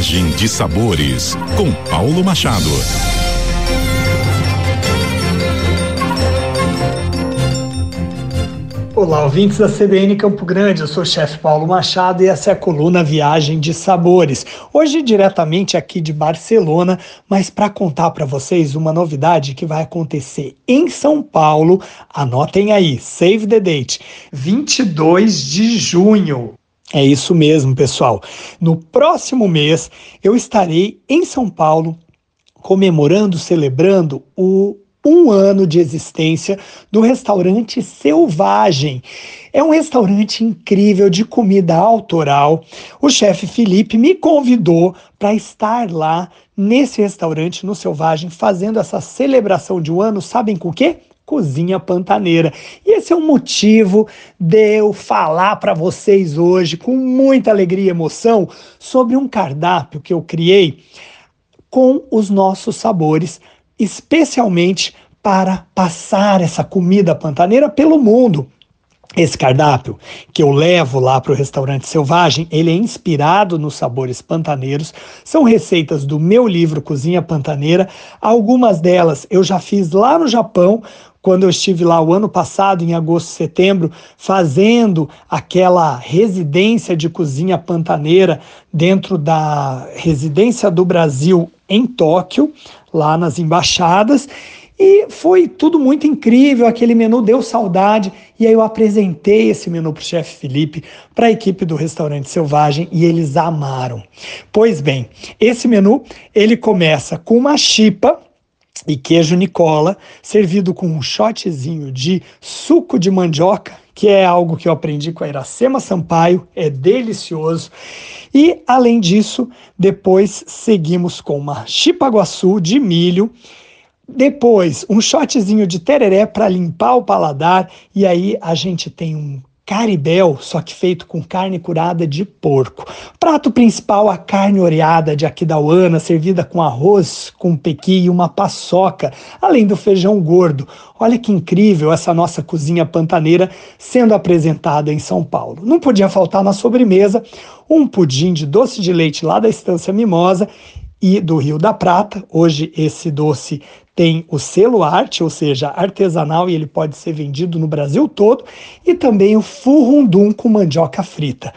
Viagem de Sabores, com Paulo Machado. Olá, ouvintes da CBN Campo Grande. Eu sou o chefe Paulo Machado e essa é a coluna Viagem de Sabores. Hoje, diretamente aqui de Barcelona, mas para contar para vocês uma novidade que vai acontecer em São Paulo. Anotem aí, save the date, 22 de junho. É isso mesmo, pessoal. No próximo mês, eu estarei em São Paulo comemorando, celebrando o um ano de existência do restaurante Selvagem. É um restaurante incrível de comida autoral. O chefe Felipe me convidou para estar lá nesse restaurante no Selvagem fazendo essa celebração de um ano, sabem com o quê? Cozinha Pantaneira. E esse é o motivo de eu falar para vocês hoje, com muita alegria e emoção, sobre um cardápio que eu criei com os nossos sabores especialmente para passar essa comida pantaneira pelo mundo. Esse cardápio que eu levo lá para o restaurante Selvagem, ele é inspirado nos sabores pantaneiros. São receitas do meu livro Cozinha Pantaneira. Algumas delas eu já fiz lá no Japão, quando eu estive lá o ano passado, em agosto, setembro, fazendo aquela residência de cozinha pantaneira dentro da residência do Brasil em Tóquio, lá nas embaixadas. E foi tudo muito incrível, aquele menu deu saudade, e aí eu apresentei esse menu para o chefe Felipe, para a equipe do restaurante Selvagem, e eles amaram. Pois bem, esse menu, ele começa com uma chipa, e queijo Nicola, servido com um shotzinho de suco de mandioca, que é algo que eu aprendi com a Iracema Sampaio, é delicioso. E além disso, depois seguimos com uma chipaguaçu de milho, depois um shotzinho de tereré para limpar o paladar e aí a gente tem um caribel, só que feito com carne curada de porco. Prato principal, a carne oreada de aquidauana, servida com arroz, com pequi e uma paçoca, além do feijão gordo. Olha que incrível essa nossa cozinha pantaneira sendo apresentada em São Paulo. Não podia faltar na sobremesa um pudim de doce de leite lá da Estância Mimosa e do Rio da Prata. Hoje esse doce tem o selo arte, ou seja, artesanal, e ele pode ser vendido no Brasil todo, e também o furrundum com mandioca frita,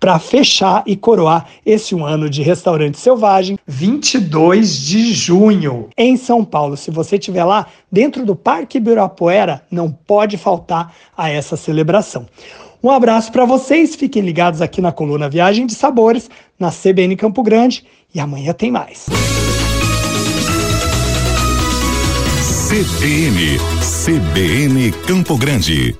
para fechar e coroar esse um ano de restaurante selvagem, 22 de junho, em São Paulo. Se você estiver lá, dentro do Parque Ibirapuera, não pode faltar a essa celebração. Um abraço para vocês, fiquem ligados aqui na coluna Viagem de Sabores, na CBN Campo Grande, e amanhã tem mais. CBN, CBN Campo Grande.